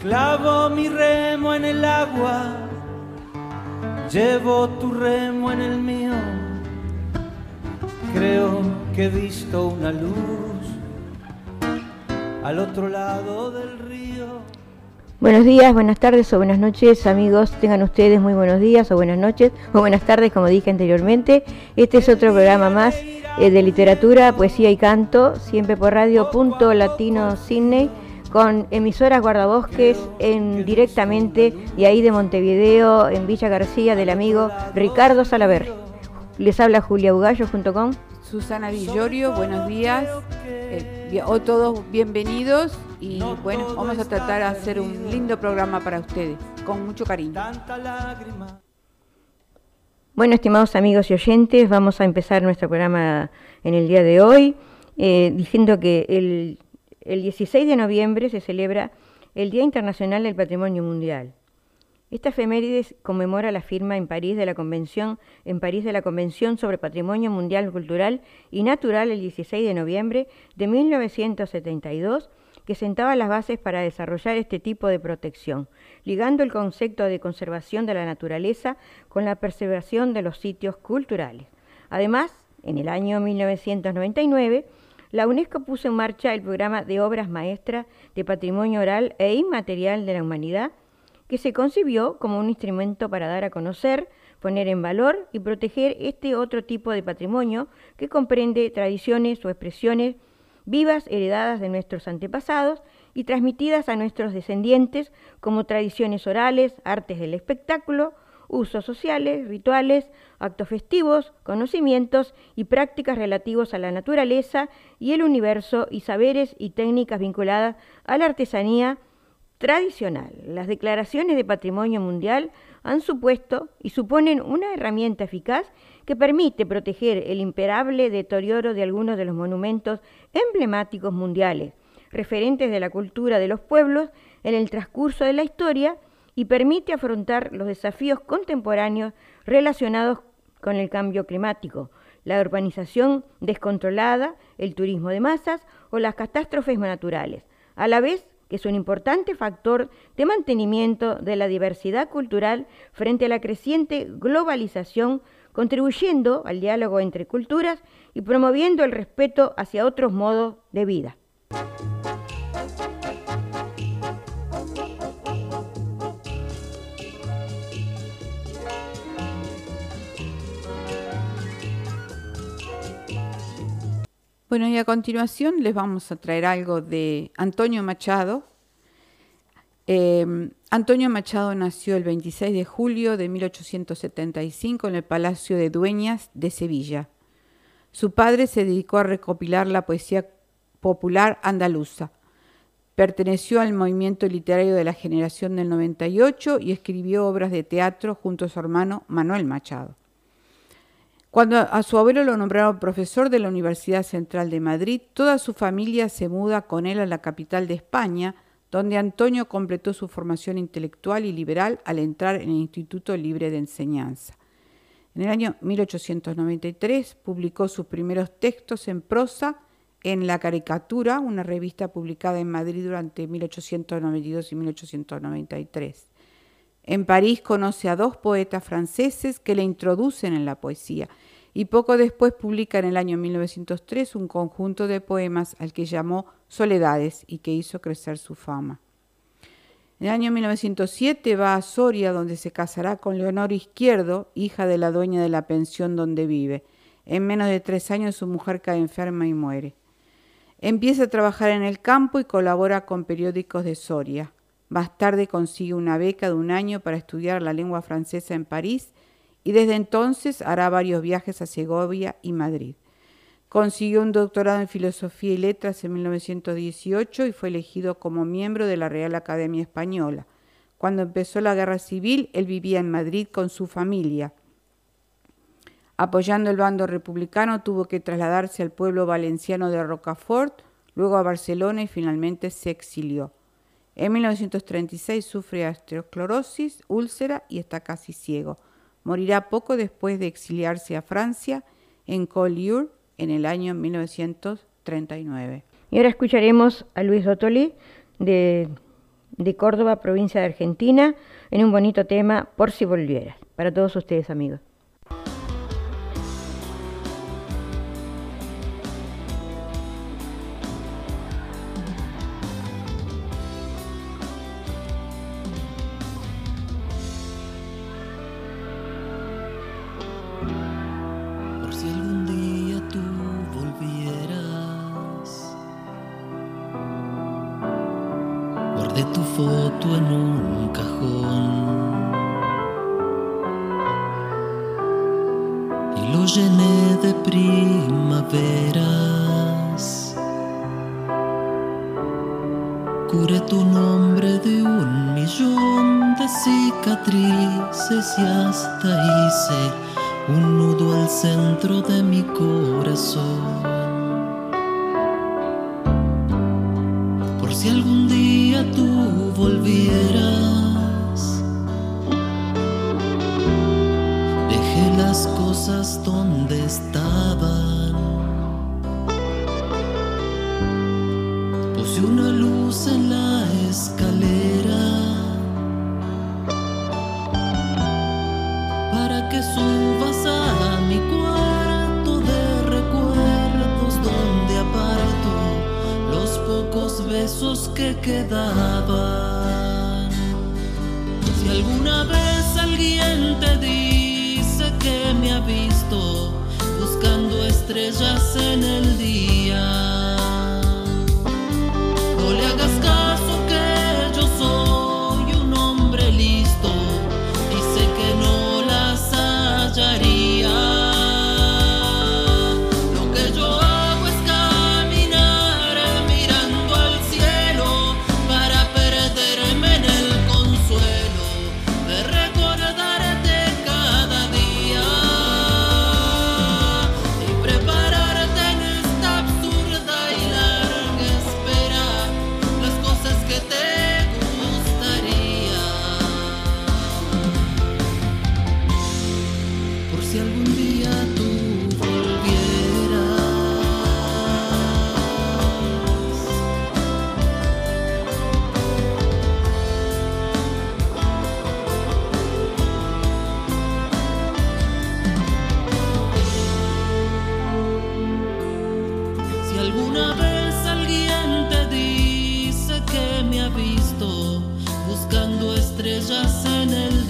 Clavo mi remo en el agua, llevo tu remo en el mío. Creo que he visto una luz al otro lado del río. Buenos días, buenas tardes o buenas noches, amigos. Tengan ustedes muy buenos días o buenas noches o buenas tardes, como dije anteriormente. Este es otro programa más eh, de literatura, poesía y canto, siempre por radio punto latino con emisoras guardabosques en, directamente de ahí de Montevideo, en Villa García, del amigo Ricardo Salaver. Les habla Julia Ugallo junto con Susana Villorio, buenos días. Eh, o todos bienvenidos y bueno, vamos a tratar de hacer un lindo programa para ustedes, con mucho cariño. Bueno, estimados amigos y oyentes, vamos a empezar nuestro programa en el día de hoy eh, diciendo que el el 16 de noviembre se celebra el Día Internacional del Patrimonio Mundial. Esta efeméride conmemora la firma en París de la Convención, en París de la Convención sobre Patrimonio Mundial Cultural y Natural el 16 de noviembre de 1972, que sentaba las bases para desarrollar este tipo de protección, ligando el concepto de conservación de la naturaleza con la preservación de los sitios culturales. Además, en el año 1999, la UNESCO puso en marcha el programa de obras maestras de patrimonio oral e inmaterial de la humanidad, que se concibió como un instrumento para dar a conocer, poner en valor y proteger este otro tipo de patrimonio que comprende tradiciones o expresiones vivas heredadas de nuestros antepasados y transmitidas a nuestros descendientes como tradiciones orales, artes del espectáculo, usos sociales, rituales, actos festivos, conocimientos y prácticas relativos a la naturaleza y el universo y saberes y técnicas vinculadas a la artesanía tradicional. Las declaraciones de patrimonio mundial han supuesto y suponen una herramienta eficaz que permite proteger el imperable deterioro de algunos de los monumentos emblemáticos mundiales, referentes de la cultura de los pueblos en el transcurso de la historia y permite afrontar los desafíos contemporáneos relacionados con el cambio climático, la urbanización descontrolada, el turismo de masas o las catástrofes naturales, a la vez que es un importante factor de mantenimiento de la diversidad cultural frente a la creciente globalización, contribuyendo al diálogo entre culturas y promoviendo el respeto hacia otros modos de vida. Bueno, y a continuación les vamos a traer algo de Antonio Machado. Em, Antonio Machado nació el 26 de julio de 1875 en el Palacio de Dueñas de Sevilla. Su padre se dedicó a recopilar la poesía popular andaluza. Perteneció al movimiento literario de la generación del 98 y escribió obras de teatro junto a su hermano Manuel Machado. Cuando a su abuelo lo nombraron profesor de la Universidad Central de Madrid, toda su familia se muda con él a la capital de España, donde Antonio completó su formación intelectual y liberal al entrar en el Instituto Libre de Enseñanza. En el año 1893 publicó sus primeros textos en prosa en La Caricatura, una revista publicada en Madrid durante 1892 y 1893. En París conoce a dos poetas franceses que le introducen en la poesía y poco después publica en el año 1903 un conjunto de poemas al que llamó Soledades y que hizo crecer su fama. En el año 1907 va a Soria donde se casará con Leonor Izquierdo, hija de la dueña de la pensión donde vive. En menos de tres años su mujer cae enferma y muere. Empieza a trabajar en el campo y colabora con periódicos de Soria. Más tarde consigue una beca de un año para estudiar la lengua francesa en París y desde entonces hará varios viajes a Segovia y Madrid. Consiguió un doctorado en Filosofía y Letras en 1918 y fue elegido como miembro de la Real Academia Española. Cuando empezó la guerra civil, él vivía en Madrid con su familia. Apoyando el bando republicano, tuvo que trasladarse al pueblo valenciano de Rocafort, luego a Barcelona y finalmente se exilió. En 1936 sufre osteosclerosis, úlcera y está casi ciego. Morirá poco después de exiliarse a Francia en Collioure en el año 1939. Y ahora escucharemos a Luis Ottoli de de Córdoba, provincia de Argentina, en un bonito tema, Por si volvieras, para todos ustedes amigos. Cure tu nombre de un millón de cicatrices y hasta hice un nudo al centro de mi corazón. Por si algún día tú volvieras, dejé las cosas donde están Alguna vez alguien te dice que me ha visto buscando estrellas en el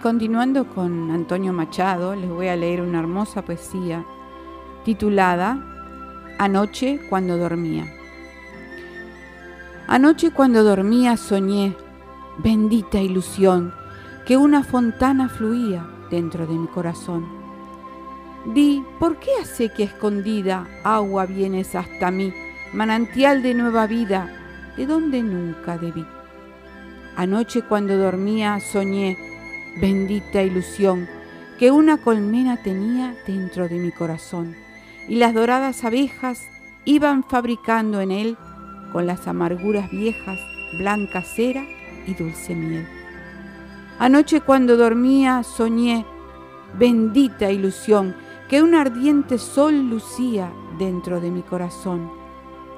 continuando con Antonio Machado, les voy a leer una hermosa poesía titulada Anoche cuando dormía. Anoche cuando dormía soñé, bendita ilusión, que una fontana fluía dentro de mi corazón. Di, ¿por qué hace que escondida agua vienes hasta mí, manantial de nueva vida, de donde nunca debí? Anoche cuando dormía soñé, bendita ilusión que una colmena tenía dentro de mi corazón, y las doradas abejas iban fabricando en él, con las amarguras viejas, blanca cera y dulce miel. Anoche cuando dormía soñé, bendita ilusión, que un ardiente sol lucía dentro de mi corazón.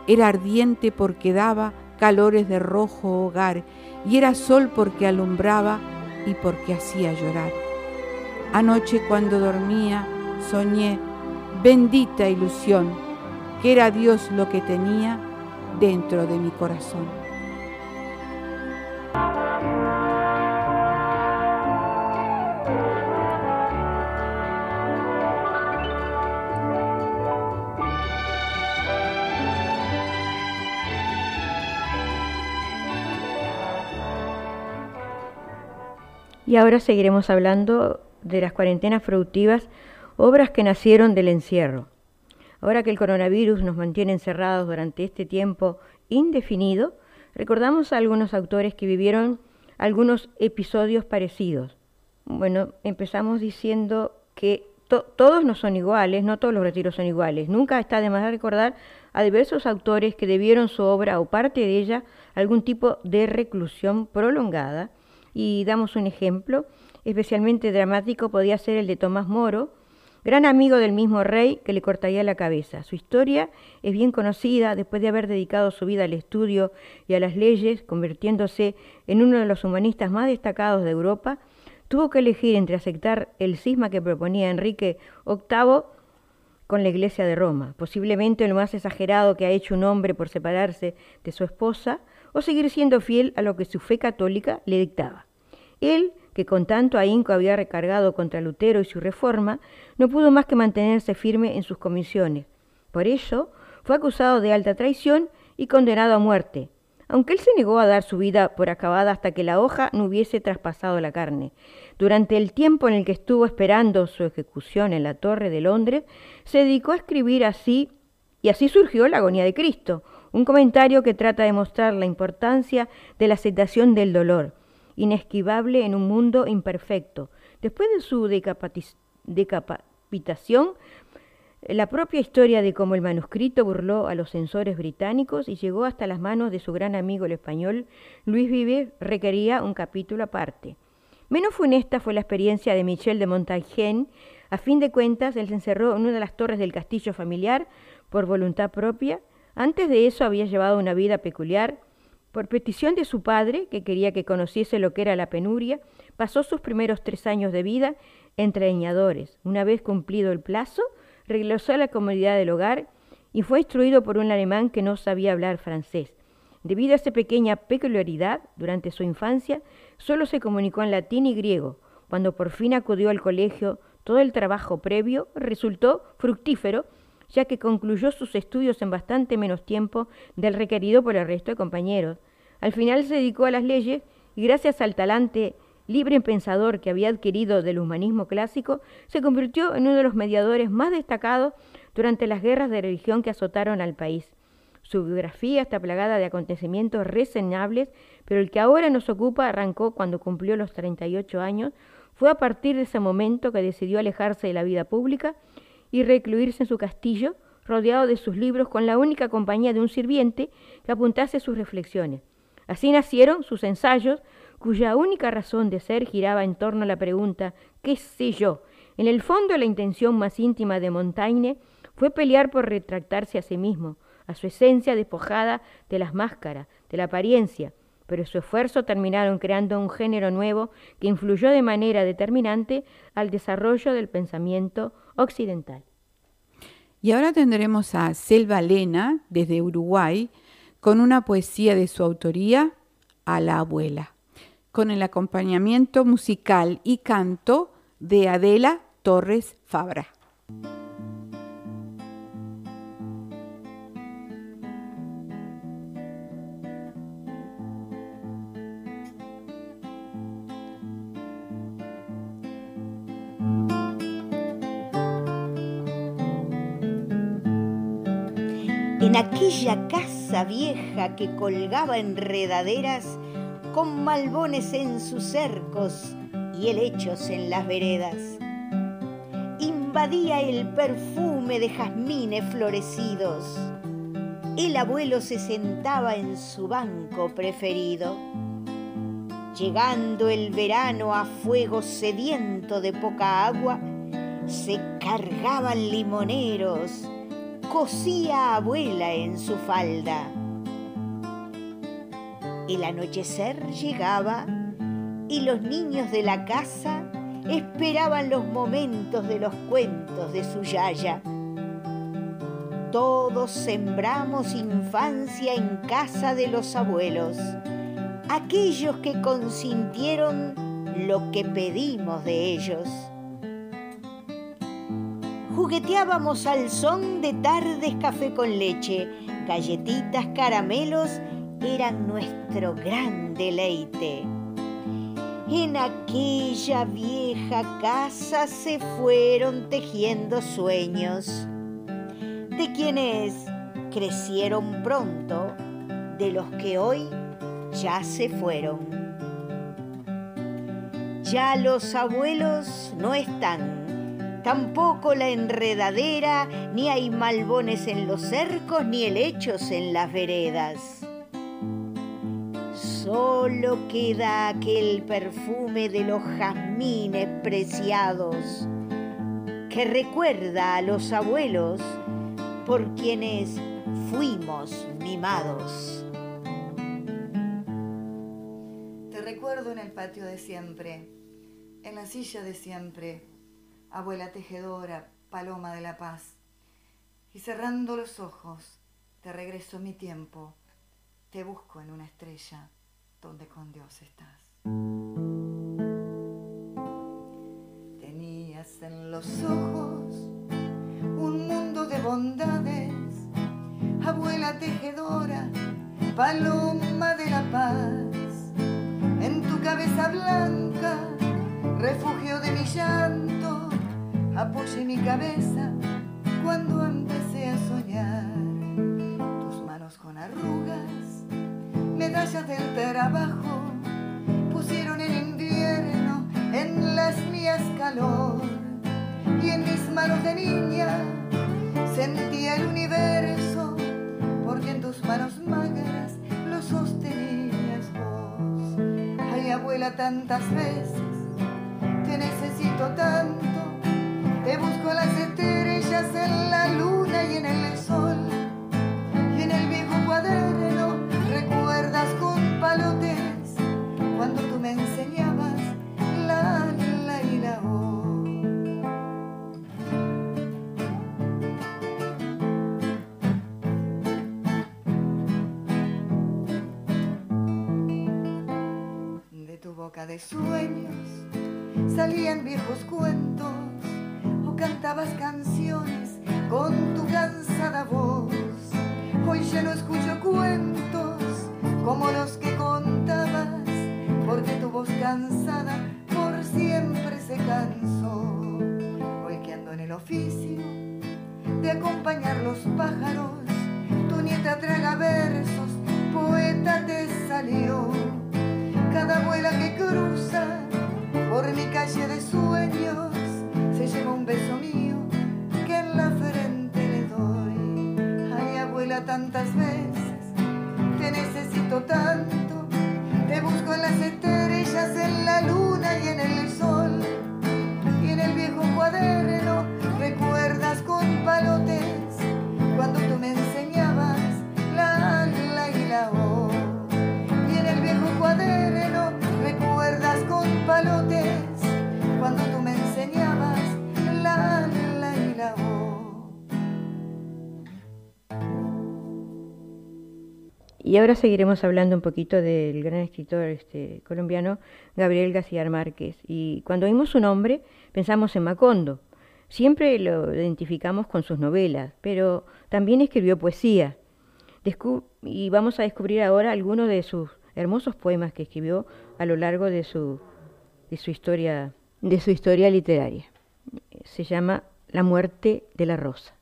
Era ardiente porque daba calores de rojo hogar, y era sol porque alumbraba y porque hacía llorar. Anoche cuando dormía soñé, bendita ilusión, que era Dios lo que tenía dentro de mi corazón. Y ahora seguiremos hablando de las cuarentenas productivas, obras que nacieron del encierro. Ahora que el coronavirus nos mantiene encerrados durante este tiempo indefinido, recordamos a algunos autores que vivieron algunos episodios parecidos. Bueno, empezamos diciendo que todos no son iguales, no todos los retiros son iguales. Nunca está de más recordar a diversos autores que debieron su obra o parte de ella algún tipo de reclusión prolongada. Y damos un ejemplo, especialmente dramático podía ser el de Tomás Moro, gran amigo del mismo rey que le cortaría la cabeza. Su historia es bien conocida después de haber dedicado su vida al estudio y a las leyes, convirtiéndose en uno de los humanistas más destacados de Europa, tuvo que elegir entre aceptar el cisma que proponía Enrique VIII con la Iglesia de Roma, posiblemente lo más exagerado que ha hecho un hombre por separarse de su esposa, o seguir siendo fiel a lo que su fe católica le dictaba. Él que con tanto ahínco había recargado contra Lutero y su reforma, no pudo más que mantenerse firme en sus comisiones. Por ello, fue acusado de alta traición y condenado a muerte, aunque él se negó a dar su vida por acabada hasta que la hoja no hubiese traspasado la carne. Durante el tiempo en el que estuvo esperando su ejecución en la Torre de Londres, se dedicó a escribir así, y así surgió la agonía de Cristo, un comentario que trata de mostrar la importancia de la aceptación del dolor inesquivable en un mundo imperfecto. Después de su decapitación, la propia historia de cómo el manuscrito burló a los censores británicos y llegó hasta las manos de su gran amigo el español Luis Vives requería un capítulo aparte. Menos funesta fue la experiencia de Michel de Montaigne. A fin de cuentas, él se encerró en una de las torres del castillo familiar por voluntad propia. Antes de eso había llevado una vida peculiar, por petición de su padre, que quería que conociese lo que era la penuria, pasó sus primeros tres años de vida entre leñadores. Una vez cumplido el plazo, regresó a la comodidad del hogar y fue instruido por un alemán que no sabía hablar francés. Debido a esa pequeña peculiaridad, durante su infancia, solo se comunicó en latín y griego. Cuando por fin acudió al colegio, todo el trabajo previo resultó fructífero ya que concluyó sus estudios en bastante menos tiempo del requerido por el resto de compañeros. Al final se dedicó a las leyes y gracias al talante libre pensador que había adquirido del humanismo clásico, se convirtió en uno de los mediadores más destacados durante las guerras de religión que azotaron al país. Su biografía está plagada de acontecimientos reseñables, pero el que ahora nos ocupa arrancó cuando cumplió los 38 años. Fue a partir de ese momento que decidió alejarse de la vida pública y recluirse en su castillo, rodeado de sus libros con la única compañía de un sirviente que apuntase sus reflexiones. Así nacieron sus ensayos, cuya única razón de ser giraba en torno a la pregunta ¿qué sé yo? En el fondo la intención más íntima de Montaigne fue pelear por retractarse a sí mismo, a su esencia despojada de las máscaras, de la apariencia, pero su esfuerzo terminaron creando un género nuevo que influyó de manera determinante al desarrollo del pensamiento occidental. Y ahora tendremos a Selva Lena, desde Uruguay, con una poesía de su autoría, A la abuela, con el acompañamiento musical y canto de Adela Torres Fabra. Aquella casa vieja que colgaba enredaderas con malbones en sus cercos y helechos en las veredas. Invadía el perfume de jazmines florecidos. El abuelo se sentaba en su banco preferido. Llegando el verano a fuego sediento de poca agua, se cargaban limoneros cosía abuela en su falda. El anochecer llegaba y los niños de la casa esperaban los momentos de los cuentos de su yaya. Todos sembramos infancia en casa de los abuelos, aquellos que consintieron lo que pedimos de ellos jugueteábamos al son de tardes café con leche, galletitas, caramelos eran nuestro gran deleite. En aquella vieja casa se fueron tejiendo sueños de quienes crecieron pronto, de los que hoy ya se fueron. Ya los abuelos no están, tampoco la enredadera, ni hay malbones en los cercos, ni helechos en las veredas Solo queda aquel perfume de los jazmines preciados que recuerda a los abuelos por quienes fuimos mimados. Te recuerdo en el patio de siempre, en la silla de siempre, abuela tejedora, paloma de la paz. Y cerrando los ojos, te regreso mi tiempo, te busco en una estrella donde con Dios estás. Tenías en los ojos un mundo de bondades, abuela tejedora, paloma de la paz. En tu cabeza blanca, refugio de mi llanto, apoyé mi cabeza cuando empecé a soñar. Tus manos con arrugas medallas del trabajo pusieron el invierno en las mías calor y en mis manos de niña sentía el universo porque en tus manos magras lo sostenías vos. Ay abuela tantas veces te necesito tanto, te busco las estrellas en la luna y en el sol. Y en el viejo cuaderno recuerdas con palotes cuando tú me enseñabas la, la y la o. De tu boca de sueños salían viejos cuentos cantabas canciones con tu cansada voz. Hoy ya no escucho cuentos como los que contabas, porque tu voz cansada por siempre se cansó. Hoy que ando en el oficio de acompañar los pájaros, tu nieta traga versos, poeta te salió. Cada abuela que cruza por mi calle de sueños se lleva un beso mío que en la frente le doy. Ay, abuela, tantas veces te necesito tanto, te busco en las estrellas, en la luna y en el sol. Y en el viejo cuaderno recuerdas con palotes cuando tú Y ahora seguiremos hablando un poquito del gran escritor este, colombiano Gabriel García Márquez. Y cuando oímos su nombre pensamos en Macondo. Siempre lo identificamos con sus novelas, pero también escribió poesía. Y vamos a descubrir ahora algunos de sus hermosos poemas que escribió a lo largo de su, de su, historia, de su historia literaria. Se llama La muerte de la rosa.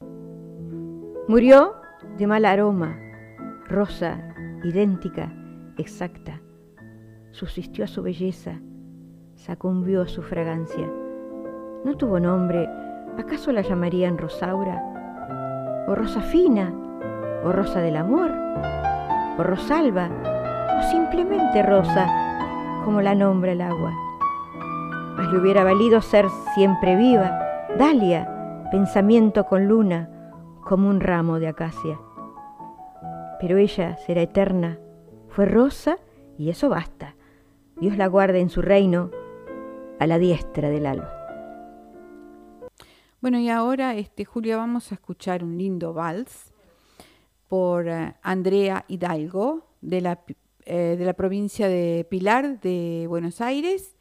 Murió de mal aroma, rosa idéntica, exacta. Subsistió a su belleza, sacumbió a su fragancia. No tuvo nombre, ¿acaso la llamarían Rosaura? ¿O Rosa Fina? ¿O Rosa del Amor? ¿O Rosalba? ¿O simplemente Rosa, como la nombra el agua? Mas le hubiera valido ser siempre viva, Dalia, pensamiento con luna, como un ramo de acacia pero ella será eterna. Fue rosa y eso basta. Dios la guarde en su reino a la diestra del alba. Bueno, y ahora, este, Julia, vamos a escuchar un lindo vals por uh, Andrea Hidalgo de la, eh, de la provincia de Pilar de Buenos Aires,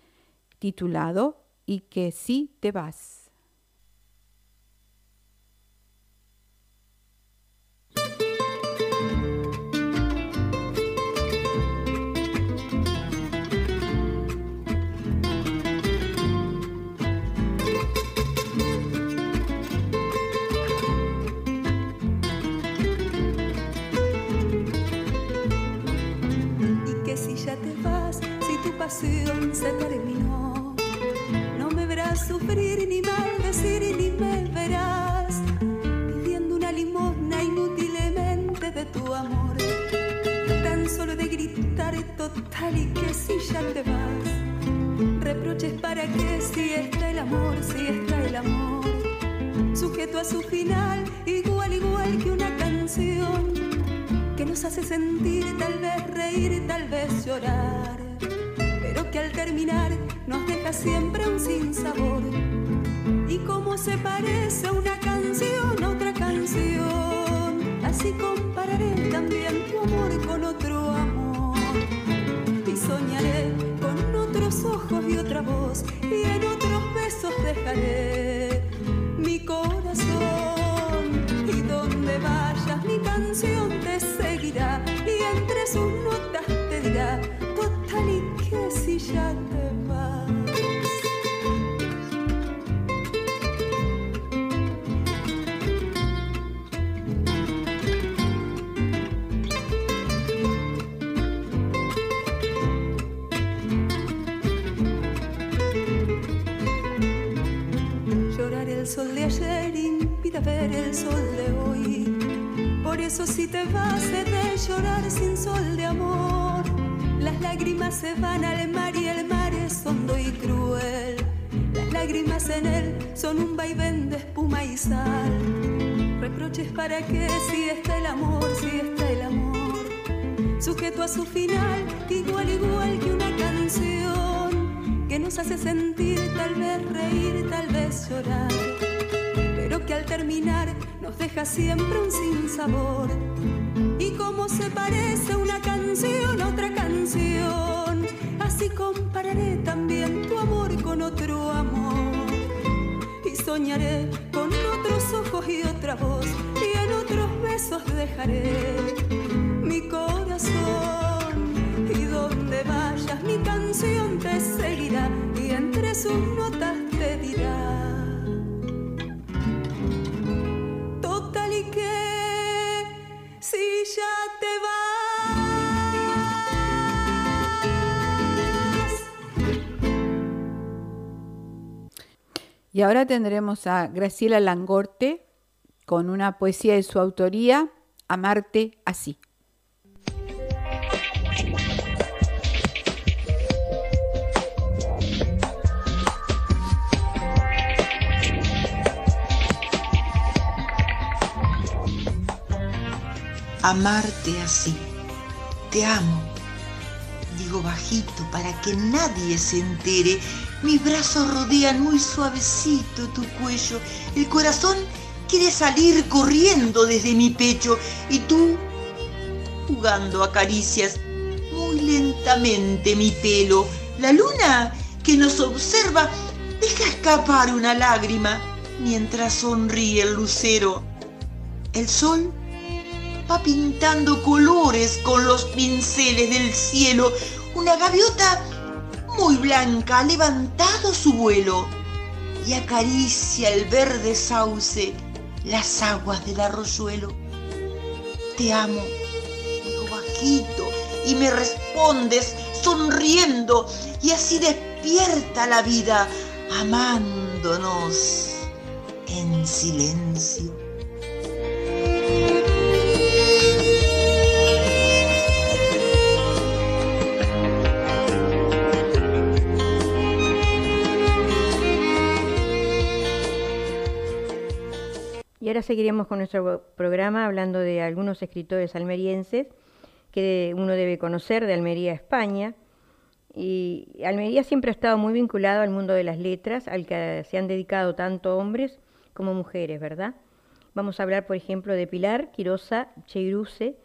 titulado Y que sí te vas. Se terminó. No me verás sufrir ni maldecir ni me verás pidiendo una limosna inútilmente de tu amor. Tan solo de gritar total y que si ya te vas. Reproches para que si está el amor, si está el amor. Sujeto a su final, igual, igual que una canción que nos hace sentir, tal vez reír, tal vez llorar, que al terminar nos deja siempre un sinsabor. Y como se parece una canción a otra canción, así compararé también tu amor con otro amor. Y soñaré con otros ojos y otra voz, y en otros besos dejaré mi corazón. Y donde vayas mi canción te ya te vas. Llorar el sol de ayer impide ver el sol de hoy. Por eso si te vas he de llorar sin sol de amor. Lágrimas se van al mar y el mar es hondo y cruel. Las lágrimas en él son un vaivén de espuma y sal. Reproches para que si está el amor, si está el amor. Sujeto a su final, igual, igual que una canción que nos hace sentir, tal vez reír, tal vez llorar, pero que al terminar nos deja siempre un sinsabor. Como se parece una canción a otra canción, así compararé también tu amor con otro amor. Y soñaré con otros ojos y otra voz, y en otros besos dejaré mi corazón. Y donde vayas mi canción te seguirá y entre sus notas te dirá. Y ahora tendremos a Graciela Langorte con una poesía de su autoría, Amarte así. amarte así. Te amo. Digo bajito para que nadie se entere. Mis brazos rodean muy suavecito tu cuello. El corazón quiere salir corriendo desde mi pecho y tú, jugando a caricias muy lentamente mi pelo. La luna que nos observa deja escapar una lágrima mientras sonríe el lucero. El sol va pintando colores con los pinceles del cielo. Una gaviota muy blanca ha levantado su vuelo y acaricia el verde sauce, las aguas del arroyuelo. Te amo, digo bajito, y me respondes sonriendo, y así despierta la vida, amándonos en silencio. Ahora seguiremos con nuestro programa hablando de algunos escritores almerienses que uno debe conocer de Almería, España. Y Almería siempre ha estado muy vinculado al mundo de las letras, al que se han dedicado tanto hombres como mujeres, ¿verdad? Vamos a hablar, por ejemplo, de Pilar Quirosa Cheiruse.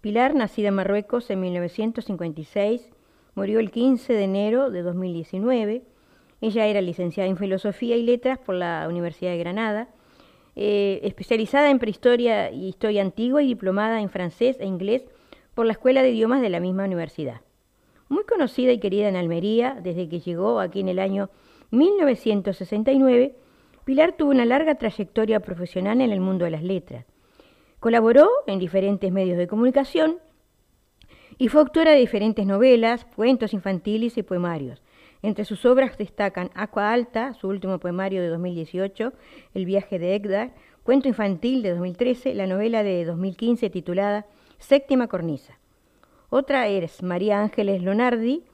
Pilar, nacida en Marruecos en 1956, murió el 15 de enero de 2019. Ella era licenciada en Filosofía y Letras por la Universidad de Granada eh, especializada en prehistoria y historia antigua y diplomada en francés e inglés por la Escuela de Idiomas de la misma universidad. Muy conocida y querida en Almería desde que llegó aquí en el año 1969, Pilar tuvo una larga trayectoria profesional en el mundo de las letras. Colaboró en diferentes medios de comunicación y fue autora de diferentes novelas, cuentos infantiles y poemarios. Entre sus obras destacan Aqua Alta, su último poemario de 2018, El viaje de Egdar, cuento infantil de 2013, la novela de 2015 titulada Séptima cornisa. Otra es María Ángeles Lonardi,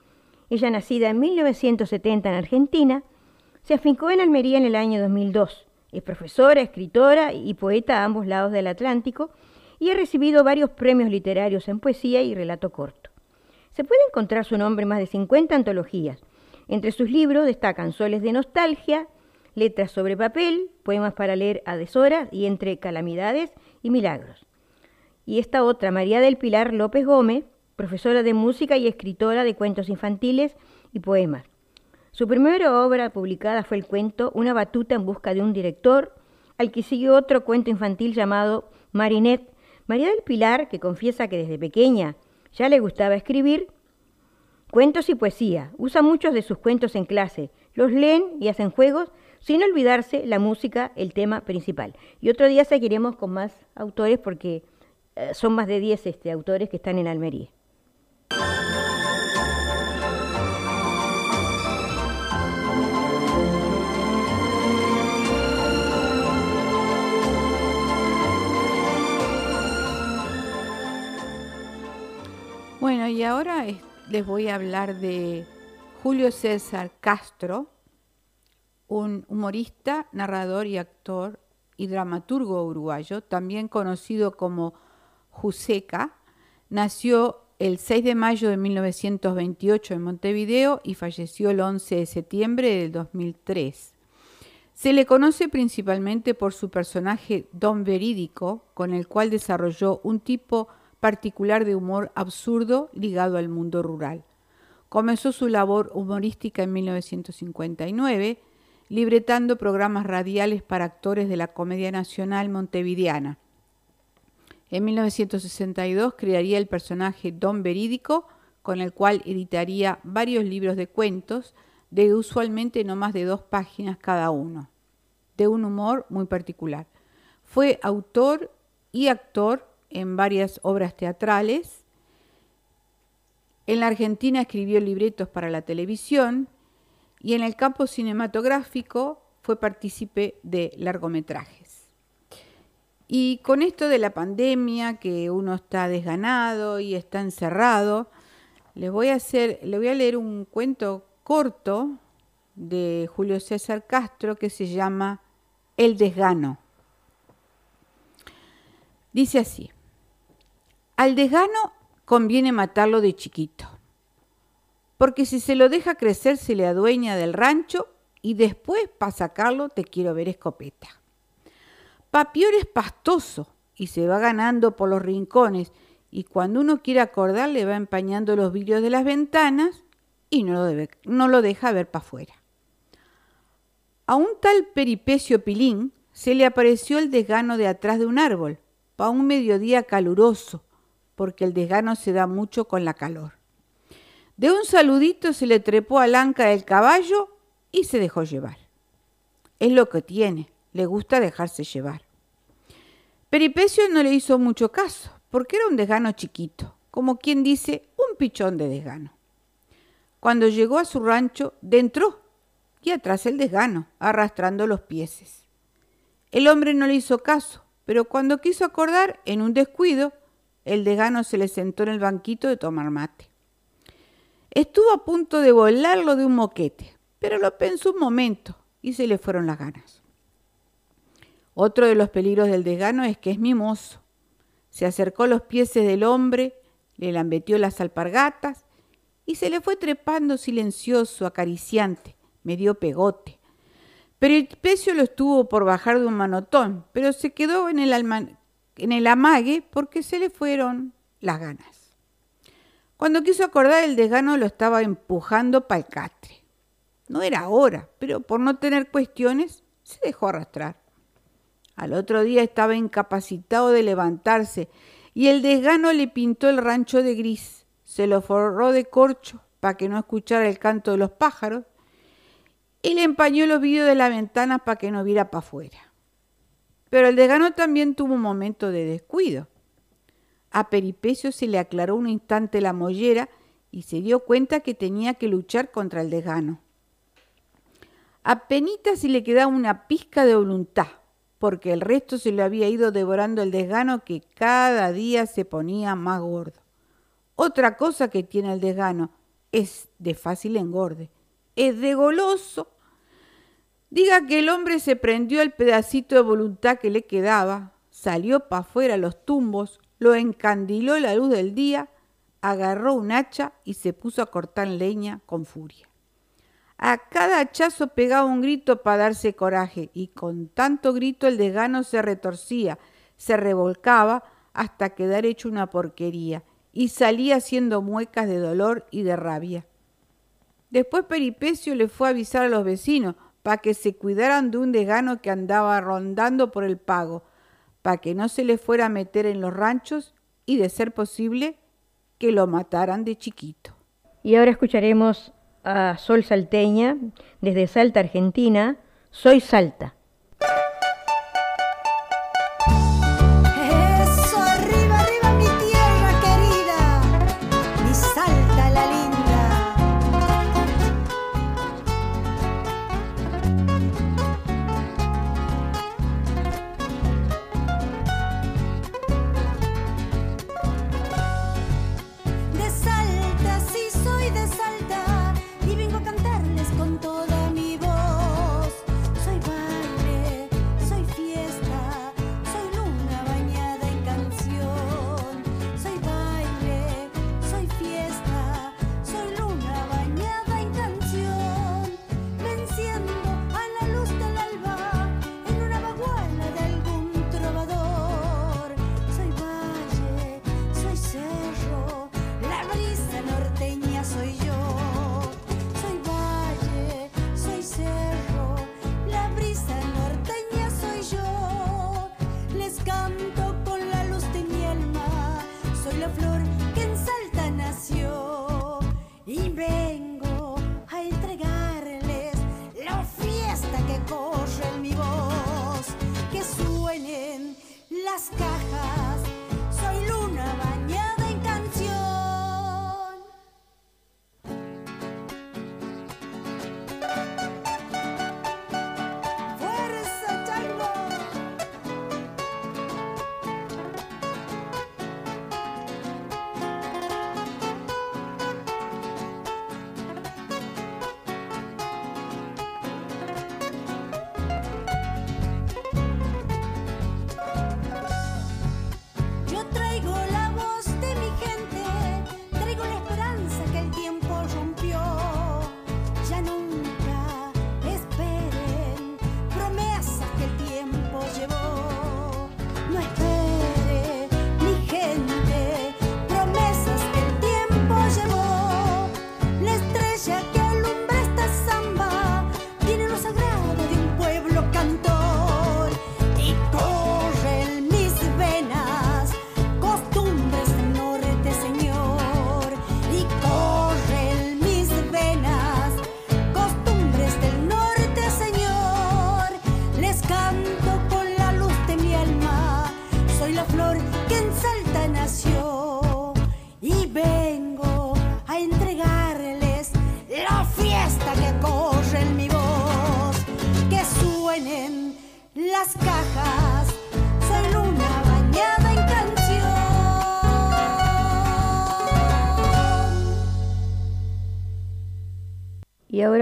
ella nacida en 1970 en Argentina, se afincó en Almería en el año 2002. Es profesora, escritora y poeta a ambos lados del Atlántico y ha recibido varios premios literarios en poesía y relato corto. Se puede encontrar su nombre en más de 50 antologías. Entre sus libros destacan Soles de Nostalgia, Letras sobre papel, Poemas para leer a deshoras y Entre calamidades y milagros. Y esta otra, María del Pilar López Gómez, profesora de música y escritora de cuentos infantiles y poemas. Su primera obra publicada fue el cuento Una batuta en busca de un director, al que siguió otro cuento infantil llamado Marinette. María del Pilar, que confiesa que desde pequeña ya le gustaba escribir, cuentos y poesía. Usa muchos de sus cuentos en clase, los leen y hacen juegos, sin olvidarse la música, el tema principal. Y otro día seguiremos con más autores porque eh, son más de 10 este, autores que están en Almería. Bueno, y ahora les voy a hablar de Julio César Castro, un humorista, narrador y actor y dramaturgo uruguayo, también conocido como Juseca, nació el 6 de mayo de 1928 en Montevideo y falleció el 11 de septiembre del 2003. Se le conoce principalmente por su personaje Don Verídico, con el cual desarrolló un tipo particular de humor absurdo ligado al mundo rural. Comenzó su labor humorística en 1959, libretando programas radiales para actores de la Comedia Nacional Montevideana. En 1962 crearía el personaje Don Verídico, con el cual editaría varios libros de cuentos, de usualmente no más de dos páginas cada uno, de un humor muy particular. Fue autor y actor en varias obras teatrales. En la Argentina escribió libretos para la televisión y en el campo cinematográfico fue partícipe de largometrajes. Y con esto de la pandemia, que uno está desganado y está encerrado, les voy a hacer, le voy a leer un cuento corto de Julio César Castro que se llama El desgano. Dice así: al desgano conviene matarlo de chiquito, porque si se lo deja crecer se le adueña del rancho y después para sacarlo te quiero ver escopeta. Papior es pastoso y se va ganando por los rincones y cuando uno quiere acordar le va empañando los vidrios de las ventanas y no lo, debe, no lo deja ver para afuera. A un tal peripecio pilín se le apareció el desgano de atrás de un árbol, pa' un mediodía caluroso, porque el desgano se da mucho con la calor. De un saludito se le trepó al anca del caballo y se dejó llevar. Es lo que tiene, le gusta dejarse llevar. Peripecio no le hizo mucho caso, porque era un desgano chiquito, como quien dice, un pichón de desgano. Cuando llegó a su rancho, dentro y atrás el desgano, arrastrando los pieses. El hombre no le hizo caso, pero cuando quiso acordar, en un descuido, el degano se le sentó en el banquito de tomar mate. Estuvo a punto de volarlo de un moquete, pero lo pensó un momento y se le fueron las ganas. Otro de los peligros del degano es que es mimoso. Se acercó a los pies del hombre, le lambetió las alpargatas y se le fue trepando silencioso, acariciante, medio pegote. Pero el pecio lo estuvo por bajar de un manotón, pero se quedó en el, en el amague porque se le fueron las ganas. Cuando quiso acordar el desgano lo estaba empujando para el. No era hora, pero por no tener cuestiones se dejó arrastrar. Al otro día estaba incapacitado de levantarse y el desgano le pintó el rancho de gris, se lo forró de corcho para que no escuchara el canto de los pájaros y le empañó los vidrios de la ventana para que no viera para afuera. Pero el desgano también tuvo un momento de descuido. A Peripecio se le aclaró un instante la mollera y se dio cuenta que tenía que luchar contra el desgano. A Penita si le quedaba una pizca de voluntad, porque el resto se le había ido devorando el desgano que cada día se ponía más gordo. Otra cosa que tiene el desgano es de fácil engorde, es de goloso. Diga que el hombre se prendió el pedacito de voluntad que le quedaba, salió para afuera los tumbos, lo encandiló la luz del día, agarró un hacha y se puso a cortar leña con furia. A cada hachazo pegaba un grito para darse coraje, y con tanto grito el desgano se retorcía, se revolcaba hasta quedar hecho una porquería, y salía haciendo muecas de dolor y de rabia. Después Peripecio le fue a avisar a los vecinos para que se cuidaran de un desgano que andaba rondando por el pago, para que no se le fuera a meter en los ranchos y, de ser posible, que lo mataran de chiquito. Y ahora escucharemos a Sol Salteña desde Salta, Argentina. Soy Salta. Y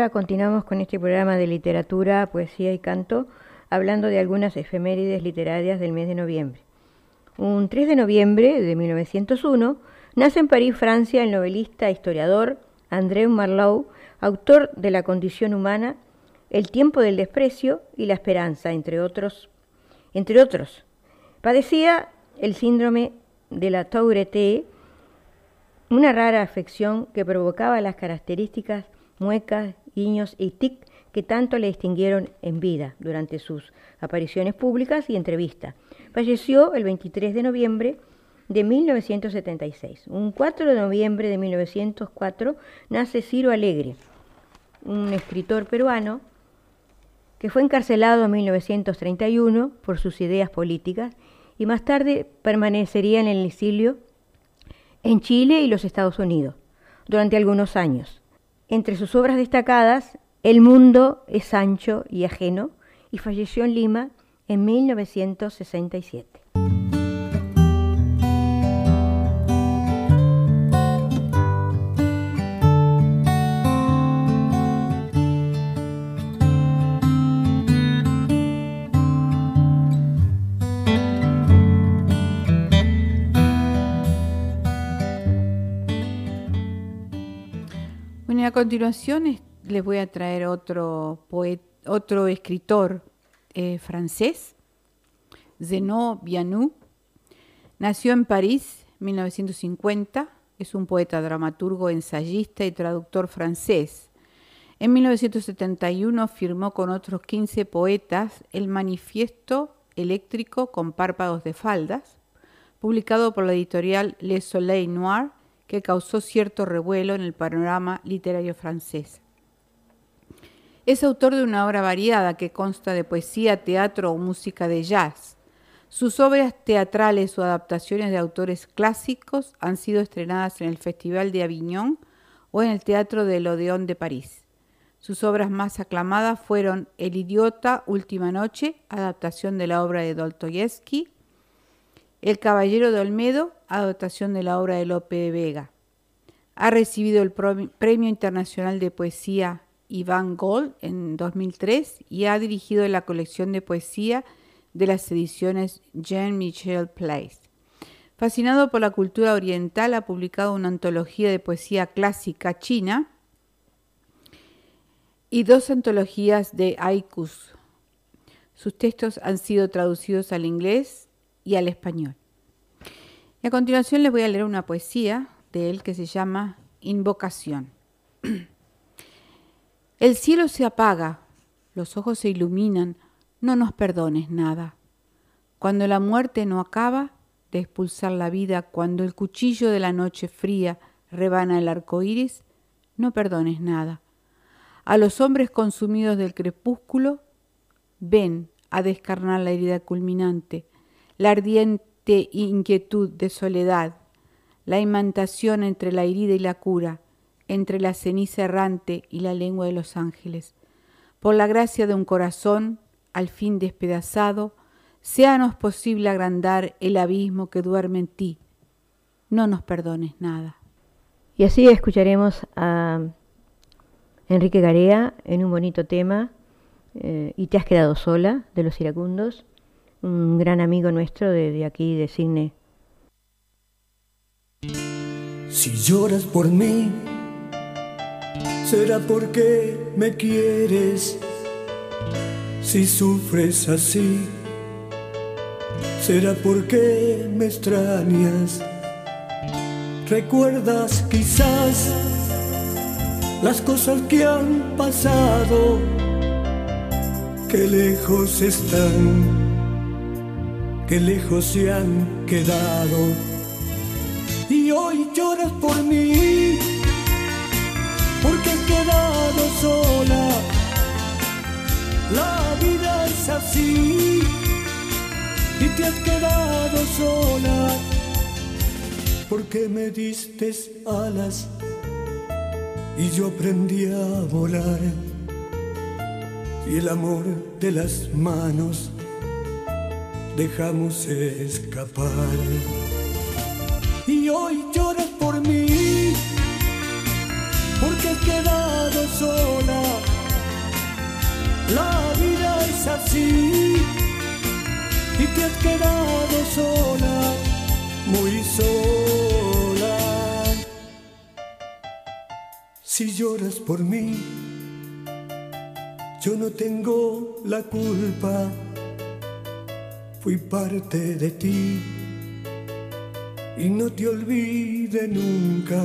continuamos con este programa de literatura, poesía y canto, hablando de algunas efemérides literarias del mes de noviembre. Un 3 de noviembre de 1901 nace en París, Francia, el novelista e historiador André Marlowe, autor de La condición humana, El tiempo del desprecio y la esperanza, entre otros. Entre otros. Padecía el síndrome de la Tourette, una rara afección que provocaba las características muecas, guiños y tic que tanto le distinguieron en vida durante sus apariciones públicas y entrevistas. Falleció el 23 de noviembre de 1976. Un 4 de noviembre de 1904 nace Ciro Alegre, un escritor peruano que fue encarcelado en 1931 por sus ideas políticas y más tarde permanecería en el exilio en Chile y los Estados Unidos durante algunos años. Entre sus obras destacadas, El mundo es ancho y ajeno, y falleció en Lima en 1967. A continuación les voy a traer otro, otro escritor eh, francés, Zeno Bianou. Nació en París 1950, es un poeta, dramaturgo, ensayista y traductor francés. En 1971 firmó con otros 15 poetas el Manifiesto Eléctrico con párpados de faldas, publicado por la editorial Le Soleil Noir que causó cierto revuelo en el panorama literario francés. Es autor de una obra variada que consta de poesía, teatro o música de jazz. Sus obras teatrales o adaptaciones de autores clásicos han sido estrenadas en el Festival de Avignon o en el Teatro del Odeón de París. Sus obras más aclamadas fueron El idiota, Última Noche, adaptación de la obra de Dostoyevsky, El Caballero de Olmedo, adaptación de la obra de Lope de Vega. Ha recibido el Premio Internacional de Poesía Iván Gold en 2003 y ha dirigido la colección de poesía de las ediciones Jean-Michel Place. Fascinado por la cultura oriental, ha publicado una antología de poesía clásica china y dos antologías de haikus. Sus textos han sido traducidos al inglés y al español a continuación les voy a leer una poesía de él que se llama Invocación. El cielo se apaga, los ojos se iluminan, no nos perdones nada. Cuando la muerte no acaba de expulsar la vida, cuando el cuchillo de la noche fría rebana el arco iris, no perdones nada. A los hombres consumidos del crepúsculo, ven a descarnar la herida culminante, la ardiente inquietud, de soledad, la imantación entre la herida y la cura, entre la ceniza errante y la lengua de los ángeles. Por la gracia de un corazón, al fin despedazado, séanos posible agrandar el abismo que duerme en ti. No nos perdones nada. Y así escucharemos a Enrique Garea en un bonito tema, eh, Y te has quedado sola, de los iracundos un gran amigo nuestro de, aquí, de Cine. Si lloras por mí, será porque me quieres. Si sufres así, será porque me extrañas. Recuerdas quizás las cosas que han pasado, que lejos están que lejos se han quedado. Y hoy lloras por mí, porque has quedado sola. La vida es así, y te has quedado sola, porque me diste alas y yo aprendí a volar. Y el amor de las manos dejamos escapar. Y hoy lloras por mí, porque has quedado sola. La vida es así, y te has quedado sola, muy sola. Si lloras por mí, yo no tengo la culpa fui parte de ti y no te olvide nunca.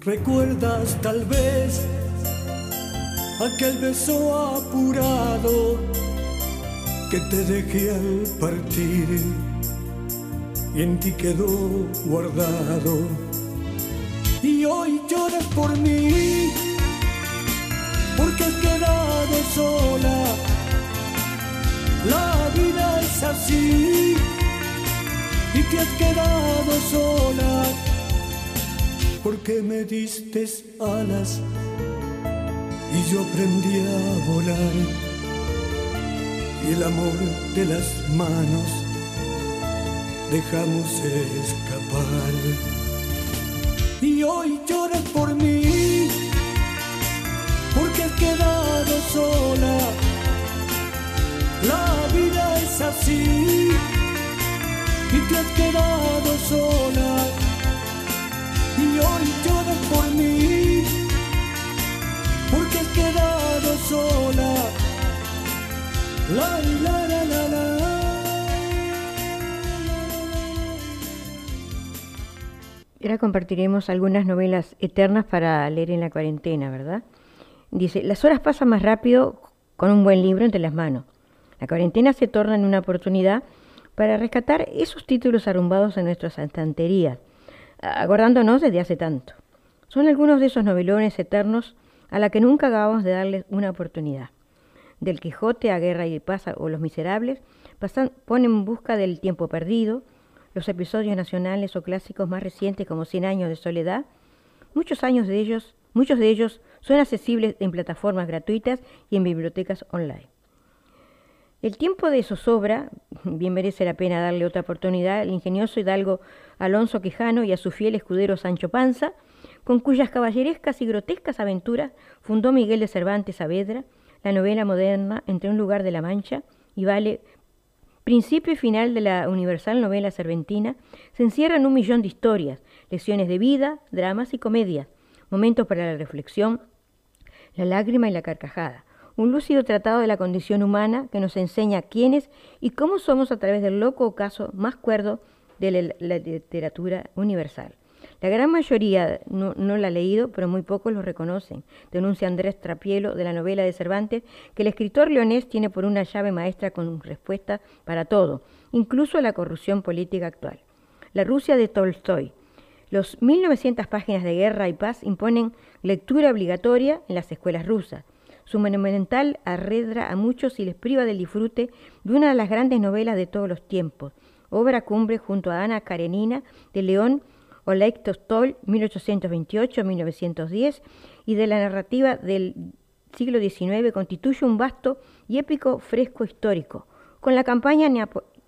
¿Recuerdas tal vez aquel beso apurado que te dejé al partir y en ti quedó guardado? Y hoy lloras por mí porque has quedado sola la vida es así. Y te has quedado sola. Porque me diste alas y yo aprendí a volar. Y el amor de las manos dejamos escapar. Y hoy lloras por mí porque has quedado sola la vida es así. Y te has quedado sola. Y hoy lloras por mí. Porque has quedado sola. La la la la la. Ahora compartiremos algunas novelas eternas para leer en la cuarentena, ¿verdad? Dice, las horas pasan más rápido con un buen libro entre las manos. La cuarentena se torna en una oportunidad para rescatar esos títulos arrumbados en nuestras estanterías, acordándonos desde hace tanto. Son algunos de esos novelones eternos a la que nunca acabamos de darles una oportunidad. Del Quijote a Guerra y Paz o Los Miserables, pasan, ponen en busca del tiempo perdido, los episodios nacionales o clásicos más recientes como Cien años de soledad, muchos años de ellos, muchos de ellos son accesibles en plataformas gratuitas y en bibliotecas online. El tiempo de zozobra, bien merece la pena darle otra oportunidad al ingenioso hidalgo Alonso Quijano y a su fiel escudero Sancho Panza, con cuyas caballerescas y grotescas aventuras fundó Miguel de Cervantes Saavedra, la novela moderna entre un lugar de la Mancha y vale principio y final de la universal novela cerventina, se encierran un millón de historias, lecciones de vida, dramas y comedias, momentos para la reflexión, la lágrima y la carcajada. Un lúcido tratado de la condición humana que nos enseña quiénes y cómo somos a través del loco caso más cuerdo de la, literatura universal. La gran mayoría no, no, la ha leído, pero muy pocos lo reconocen. Denuncia Andrés Trapielo de la novela de Cervantes que el escritor leonés tiene por una llave maestra con respuesta para todo, incluso la corrupción política actual. La Rusia de Tolstoy. Los 1900 páginas de Guerra y Paz imponen lectura obligatoria en las escuelas rusas. Su monumental arredra a muchos y les priva del disfrute de una de las grandes novelas de todos los tiempos, obra cumbre junto a Ana Karenina de León Oleg Tolstoy, 1828-1910, y de la narrativa del siglo XIX constituye un vasto y épico fresco histórico, con la campaña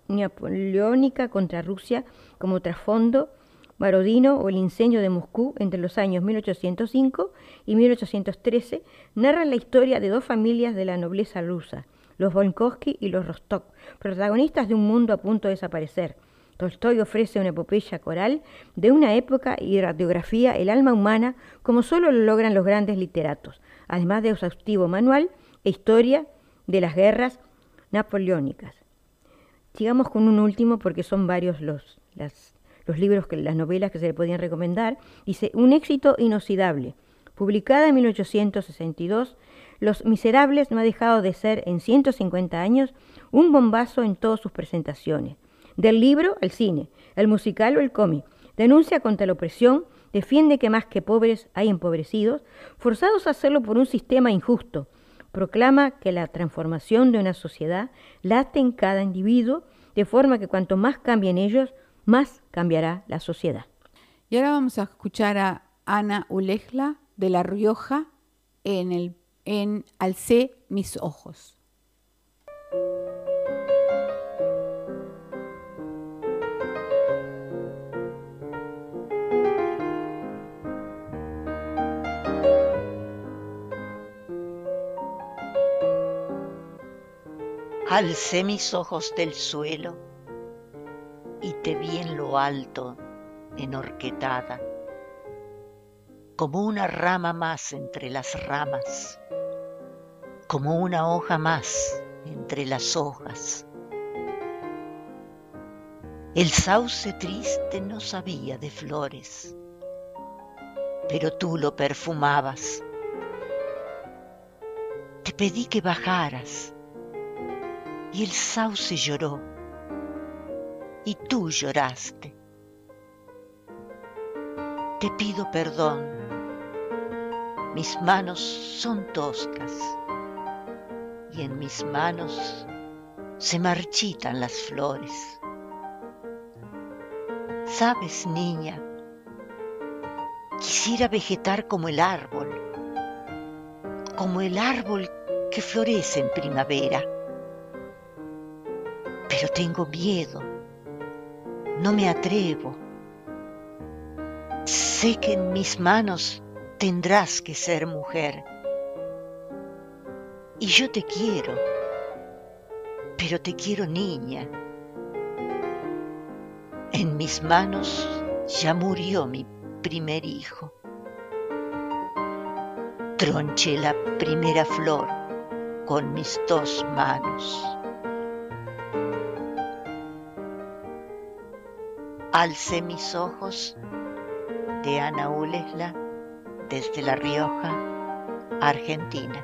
napoleónica contra Rusia como trasfondo, Barodino o el incendio de Moscú entre los años 1805 y 1813 narran la historia de dos familias de la nobleza rusa, los Volkovsky y los Rostov, protagonistas de un mundo a punto de desaparecer, Tolstoy ofrece una epopeya coral de una época y radiografía el alma humana como solo lo logran los grandes literatos, además de exhaustivo manual e historia de las guerras napoleónicas. Sigamos con un último porque son varios los, los libros, que, las novelas que se le podían recomendar. Dice, Un éxito inoxidable. Publicada en 1862, Los Miserables no ha dejado de ser en 150 años un bombazo en todas sus presentaciones del libro al cine, el musical o el cómic. Denuncia contra la opresión, defiende que más que pobres hay empobrecidos, forzados a hacerlo por un sistema injusto. Proclama que la transformación de una sociedad late en cada individuo, de forma que cuanto más cambien ellos, más cambiará la sociedad. Y ahora vamos a escuchar a Ana Ulejla de La Rioja en, el, en Alcé mis ojos. Alcé mis ojos del suelo y te vi en lo alto, enorquetada, como una rama más entre las ramas, como una hoja más entre las hojas. El sauce triste no sabía de flores, pero tú lo perfumabas. Te pedí que bajaras y el sauce lloró y tú lloraste. Te pido perdón, mis manos son toscas y en mis manos se marchitan las flores. Sabes, niña, quisiera vegetar como el árbol, como el árbol que florece en primavera. Pero tengo miedo, no me atrevo. Sé que en mis manos tendrás que ser mujer. Y yo te quiero, pero te quiero niña. En mis manos ya murió mi primer hijo. Tronché la primera flor con mis dos manos. Alcé mis ojos de Ana Ulesla desde La Rioja, Argentina.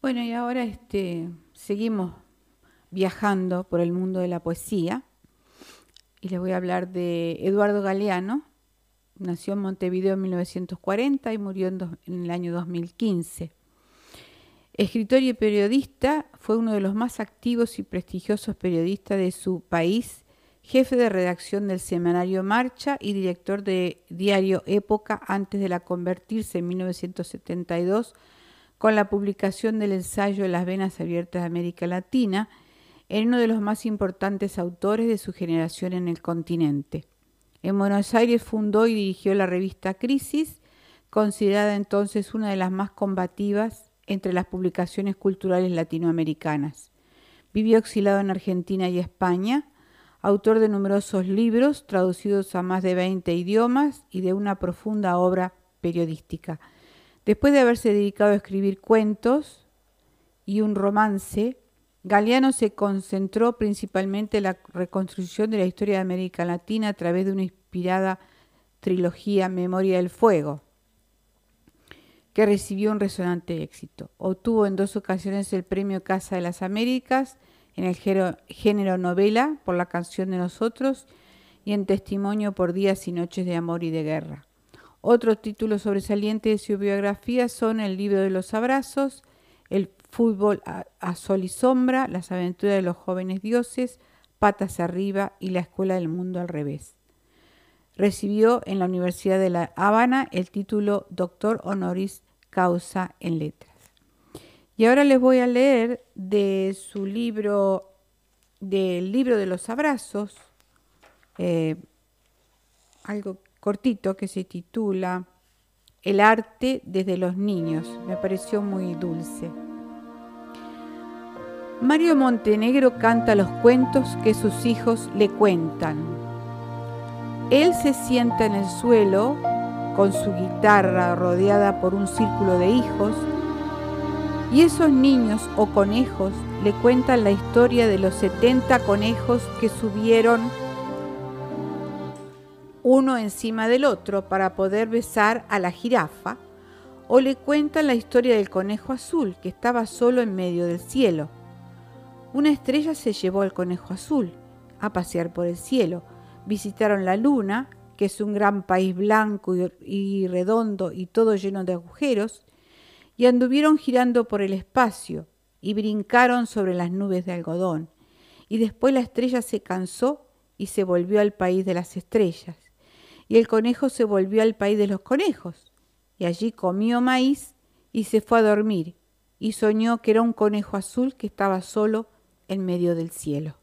Bueno, y ahora este, seguimos viajando por el mundo de la poesía y les voy a hablar de Eduardo Galeano. Nació en Montevideo en 1940 y murió en, el año 2015. Escritor y periodista, fue uno de los más activos y prestigiosos periodistas de su país, jefe de redacción del semanario Marcha y director de diario Época antes de la convertirse en 1972 con la publicación del ensayo Las venas abiertas de América Latina, en uno de los más importantes autores de su generación en el continente. En Buenos Aires fundó y dirigió la revista Crisis, considerada entonces una de las más combativas entre las publicaciones culturales latinoamericanas. Vivió exilado en Argentina y España, autor de numerosos libros traducidos a más de 20 idiomas y de una profunda obra periodística. Después de haberse dedicado a escribir cuentos y un romance, Galeano se concentró principalmente en la reconstrucción de la historia de América Latina a través de una inspirada trilogía Memoria del Fuego, que recibió un resonante éxito. Obtuvo en dos ocasiones el premio Casa de las Américas en el género, novela por la canción de nosotros y en testimonio por días y noches de amor y de guerra. Otros títulos sobresalientes de su biografía son El libro de los abrazos, El fútbol a, sol y sombra, Las aventuras de los jóvenes dioses, Patas arriba y La escuela del mundo al revés. Recibió en la Universidad de La Habana el título Doctor Honoris Causa en Letras. Y ahora les voy a leer de su libro, del libro de los abrazos, eh, algo cortito que se titula El arte desde los niños. Me pareció muy dulce. Mario Montenegro canta los cuentos que sus hijos le cuentan. Él se sienta en el suelo con su guitarra rodeada por un círculo de hijos y esos niños o conejos le cuentan la historia de los 70 conejos que subieron uno encima del otro para poder besar a la jirafa, o le cuentan la historia del conejo azul que estaba solo en medio del cielo. Una estrella se llevó al conejo azul a pasear por el cielo. Visitaron la luna, que es un gran país blanco y, redondo y todo lleno de agujeros, y anduvieron girando por el espacio y brincaron sobre las nubes de algodón. Y después la estrella se cansó y se volvió al país de las estrellas y el conejo se volvió al país de los conejos, y allí comió maíz y se fue a dormir, y soñó que era un conejo azul que estaba solo en medio del cielo.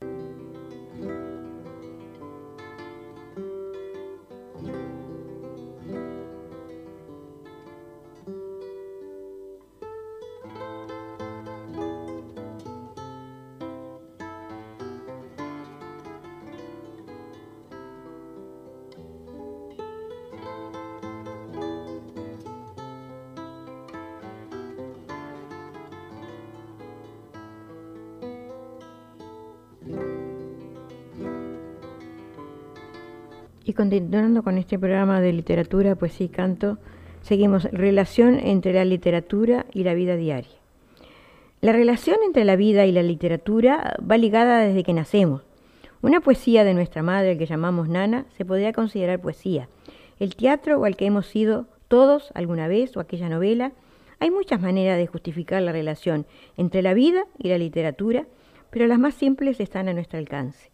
Continuando con este programa de literatura, poesía y canto, seguimos relación entre la literatura y la vida diaria. La relación entre la vida y la literatura va ligada desde que nacemos. Una poesía de nuestra madre, que llamamos Nana, se podría considerar poesía. El teatro o al que hemos sido todos alguna vez o aquella novela, hay muchas maneras de justificar la relación entre la vida y la literatura, pero las más simples están a nuestro alcance.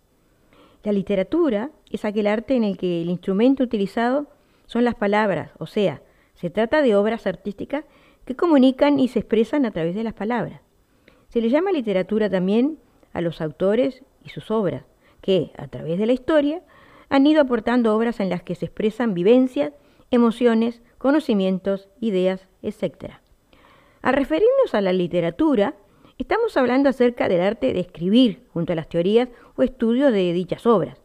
La literatura es aquel arte en el que el instrumento utilizado son las palabras, o sea, se trata de obras artísticas que comunican y se expresan a través de las palabras. Se le llama literatura también a los autores y sus obras, que, a través de la historia, han ido aportando obras en las que se expresan vivencias, emociones, conocimientos, ideas, etc. Al referirnos a la literatura, estamos hablando acerca del arte de escribir junto a las teorías o estudios de dichas obras.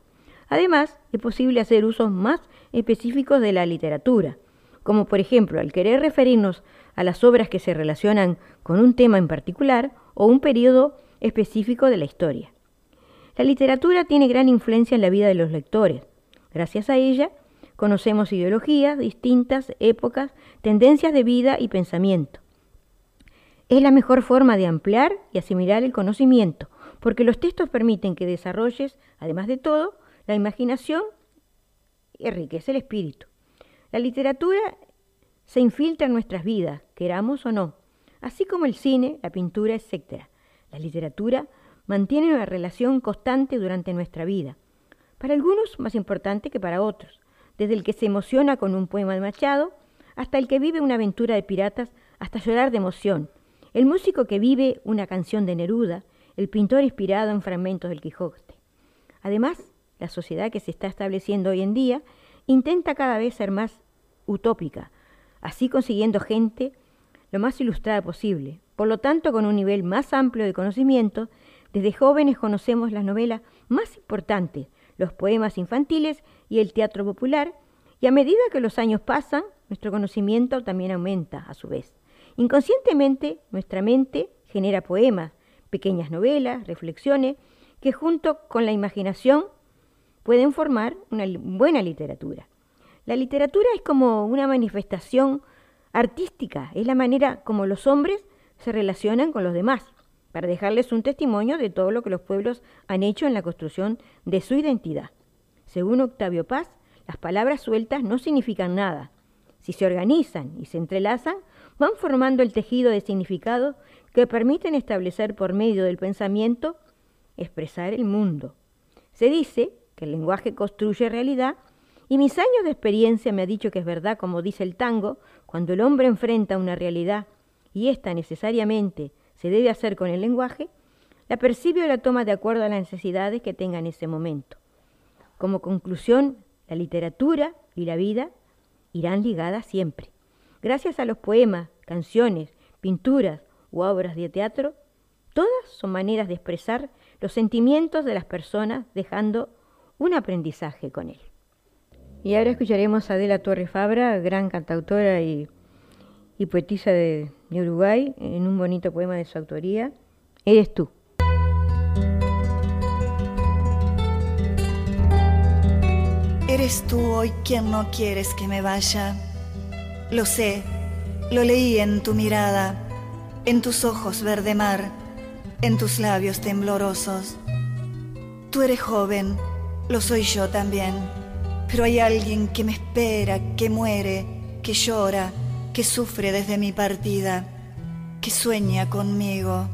Además, es posible hacer usos más específicos de la literatura, como por ejemplo al querer referirnos a las obras que se relacionan con un tema en particular o un periodo específico de la historia. La literatura tiene gran influencia en la vida de los lectores. Gracias a ella, conocemos ideologías, distintas épocas, tendencias de vida y pensamiento. Es la mejor forma de ampliar y asimilar el conocimiento, porque los textos permiten que desarrolles, además de todo, la imaginación y enriquece el espíritu. La literatura se infiltra en nuestras vidas, queramos o no, así como el cine, la pintura, etc. La literatura mantiene una relación constante durante nuestra vida, para algunos más importante que para otros, desde el que se emociona con un poema de Machado, hasta el que vive una aventura de piratas, hasta llorar de emoción, el músico que vive una canción de Neruda, el pintor inspirado en fragmentos del Quijote. Además, la sociedad que se está estableciendo hoy en día intenta cada vez ser más utópica, así consiguiendo gente lo más ilustrada posible. Por lo tanto, con un nivel más amplio de conocimiento, desde jóvenes conocemos las novelas más importantes, los poemas infantiles y el teatro popular, y a medida que los años pasan, nuestro conocimiento también aumenta a su vez. Inconscientemente, nuestra mente genera poemas, pequeñas novelas, reflexiones, que junto con la imaginación pueden formar una buena literatura. La literatura es como una manifestación artística, es la manera como los hombres se relacionan con los demás, para dejarles un testimonio de todo lo que los pueblos han hecho en la construcción de su identidad. Según Octavio Paz, las palabras sueltas no significan nada. Si se organizan y se entrelazan, van formando el tejido de significado que permiten establecer por medio del pensamiento expresar el mundo. Se dice que el lenguaje construye realidad y mis años de experiencia me ha dicho que es verdad, como dice el tango, cuando el hombre enfrenta una realidad y ésta necesariamente se debe hacer con el lenguaje, la percibe o la toma de acuerdo a las necesidades que tenga en ese momento. Como conclusión, la literatura y la vida irán ligadas siempre. Gracias a los poemas, canciones, pinturas u obras de teatro, todas son maneras de expresar los sentimientos de las personas dejando un aprendizaje con él. Y ahora escucharemos a Adela Torre Fabra, gran cantautora y, poetisa de, de Uruguay, en un bonito poema de su autoría, Eres tú. Eres tú hoy quien no quieres que me vaya. Lo sé, lo leí en tu mirada, en tus ojos verde mar, en tus labios temblorosos. Tú eres joven, lo soy yo también, pero hay alguien que me espera, que muere, que llora, que sufre desde mi partida, que sueña conmigo,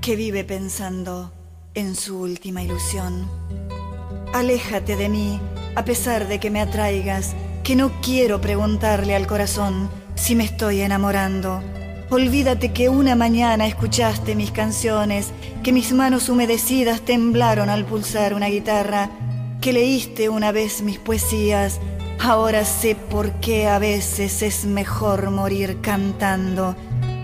que vive pensando en su última ilusión. Aléjate de mí, a pesar de que me atraigas, que no quiero preguntarle al corazón si me estoy enamorando. Olvídate que una mañana escuchaste mis canciones, que mis manos humedecidas temblaron al pulsar una guitarra, que leíste una vez mis poesías. Ahora sé por qué a veces es mejor morir cantando,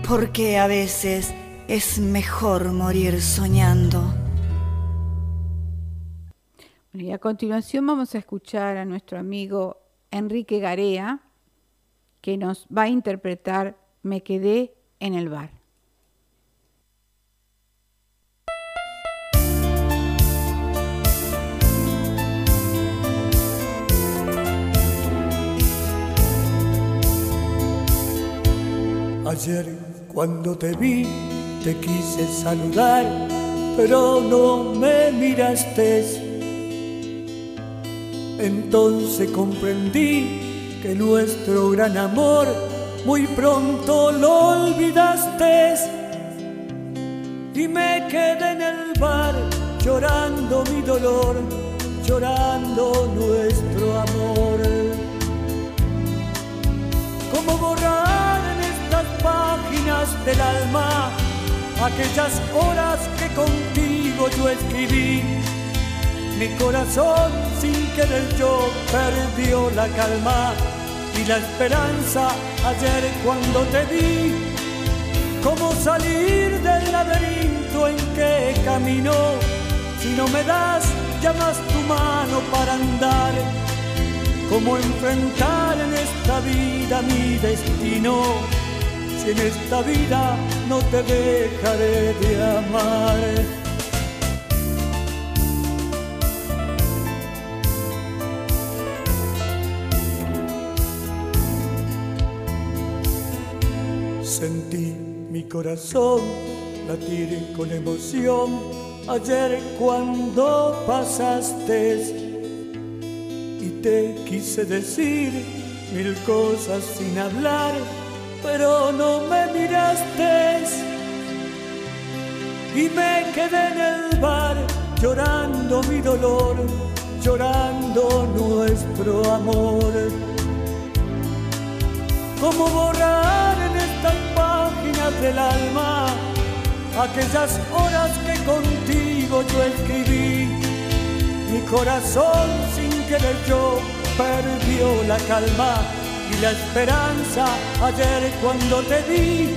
por qué a veces es mejor morir soñando. Y a continuación vamos a escuchar a nuestro amigo Enrique Garea, que nos va a interpretar Me quedé en el bar. Ayer cuando te vi te quise saludar, pero no me miraste Entonces comprendí que nuestro gran amor muy pronto lo olvidaste y me quedé en el bar llorando mi dolor, llorando nuestro amor. ¿Cómo borrar en estas páginas del alma aquellas horas que contigo yo escribí? Mi corazón sin querer yo perdió la calma y la esperanza ayer cuando te vi. ¿Cómo salir del laberinto en que camino? Si no me das ya más tu mano para andar. ¿Cómo enfrentar en esta vida mi destino? Si en esta vida no te dejaré de amar. Sentí mi corazón latir con emoción ayer cuando pasaste y te quise decir mil cosas sin hablar, pero no me miraste y me quedé en el bar llorando mi dolor, llorando nuestro amor. ¿Cómo borrar en estas páginas del alma aquellas horas que contigo yo escribí? Mi corazón sin querer yo perdió la calma y la esperanza ayer cuando te vi.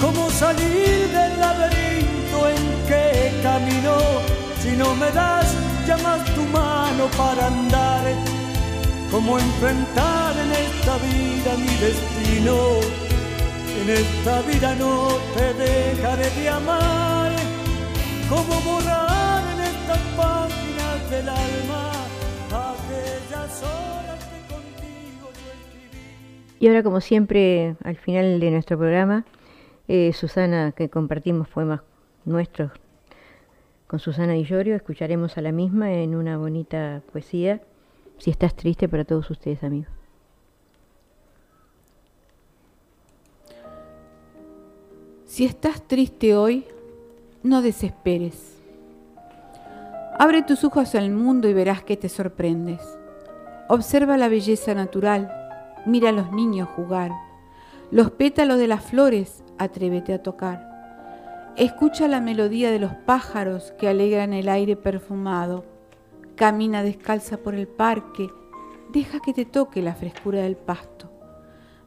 ¿Cómo salir del laberinto en que camino si no me das ya más tu mano para andar? Cómo enfrentar en esta vida mi destino. En esta vida no te dejaré de amar, cómo borrar en estas páginas del alma aquellas horas que contigo yo escribí. Y ahora, como siempre, al final de nuestro programa, eh, Susana, que compartimos poemas nuestros con Susana y Llorio, escucharemos a la misma en una bonita poesía si estás triste para todos ustedes, amigos. Si estás triste hoy, no desesperes. Abre tus ojos al mundo y verás que te sorprendes. Observa la belleza natural, mira a los niños jugar. Los pétalos de las flores, atrévete a tocar. Escucha la melodía de los pájaros que alegran el aire perfumado Camina descalza por el parque, deja que te toque la frescura del pasto.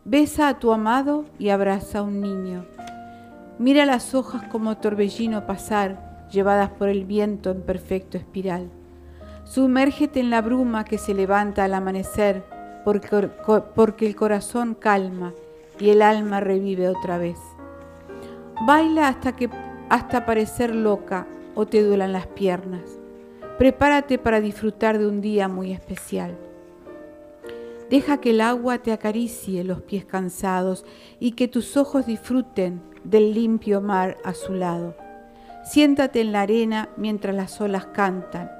Besa a tu amado y abraza a un niño. Mira las hojas como torbellino pasar, llevadas por el viento en perfecto espiral. Sumérgete en la bruma que se levanta al amanecer, porque, porque el corazón calma y el alma revive otra vez. Baila hasta que hasta parecer loca o te duelan las piernas. Prepárate para disfrutar de un día muy especial. Deja que el agua te acaricie los pies cansados y que tus ojos disfruten del limpio mar a su lado. Siéntate en la arena mientras las olas cantan.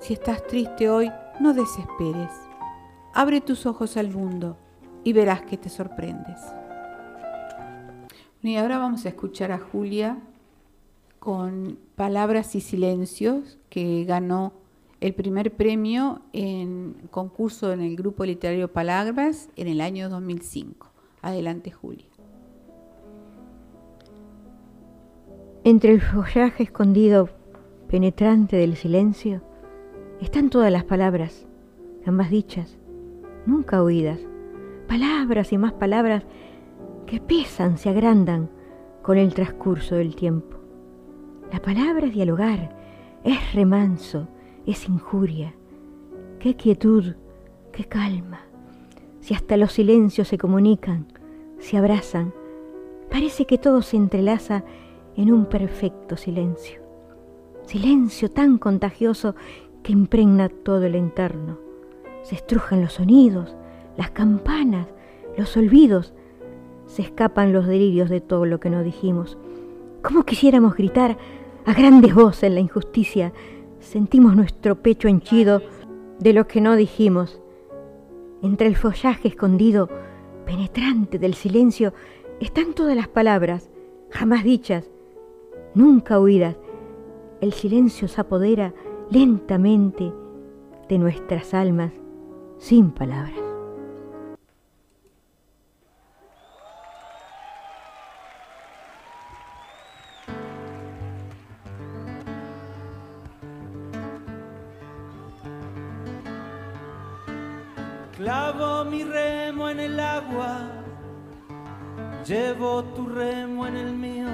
Si estás triste hoy, no desesperes. Abre tus ojos al mundo y verás que te sorprendes. Y ahora vamos a escuchar a Julia con Palabras y Silencios, que ganó el primer premio en concurso en el grupo literario Palabras en el año 2005. Adelante, Julia. Entre el follaje escondido, penetrante del silencio, están todas las palabras, ambas dichas, nunca oídas, palabras y más palabras que pesan, se agrandan con el transcurso del tiempo. La palabra es dialogar, es remanso, es injuria. Qué quietud, qué calma. Si hasta los silencios se comunican, se abrazan, parece que todo se entrelaza en un perfecto silencio. Silencio tan contagioso que impregna todo el entorno. Se estrujan los sonidos, las campanas, los olvidos, se escapan los delirios de todo lo que no dijimos. ¿Cómo quisiéramos gritar a grandes voces en la injusticia? Sentimos nuestro pecho henchido de lo que no dijimos. Entre el follaje escondido, penetrante del silencio, están todas las palabras, jamás dichas, nunca oídas. El silencio se apodera lentamente de nuestras almas sin palabras. Llevo tu remo en el mío.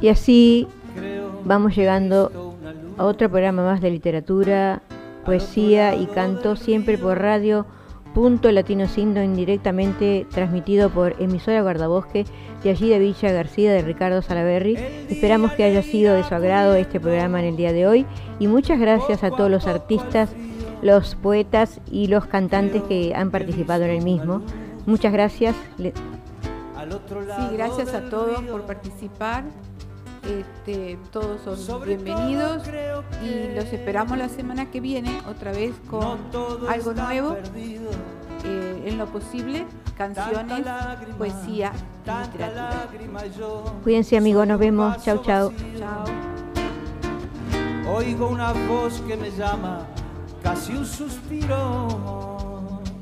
Y así vamos llegando a otro programa más de literatura, poesía y canto, siempre por radio. Punto Latino Sindo indirectamente transmitido por emisora Guardabosque de allí de Villa García de Ricardo Salaberry. Esperamos que haya sido de su agrado este programa en el día de hoy y muchas gracias a todos los artistas, los poetas y los cantantes que han participado en el mismo. Muchas gracias. Sí, gracias a todos por participar. Este, todos son bienvenidos y los esperamos la semana que viene otra vez con algo nuevo eh, en lo posible, canciones, poesía y literatura. Cuídense amigos, nos vemos. Chao, chao. Chao. Oigo una voz que me llama, casi un suspiro.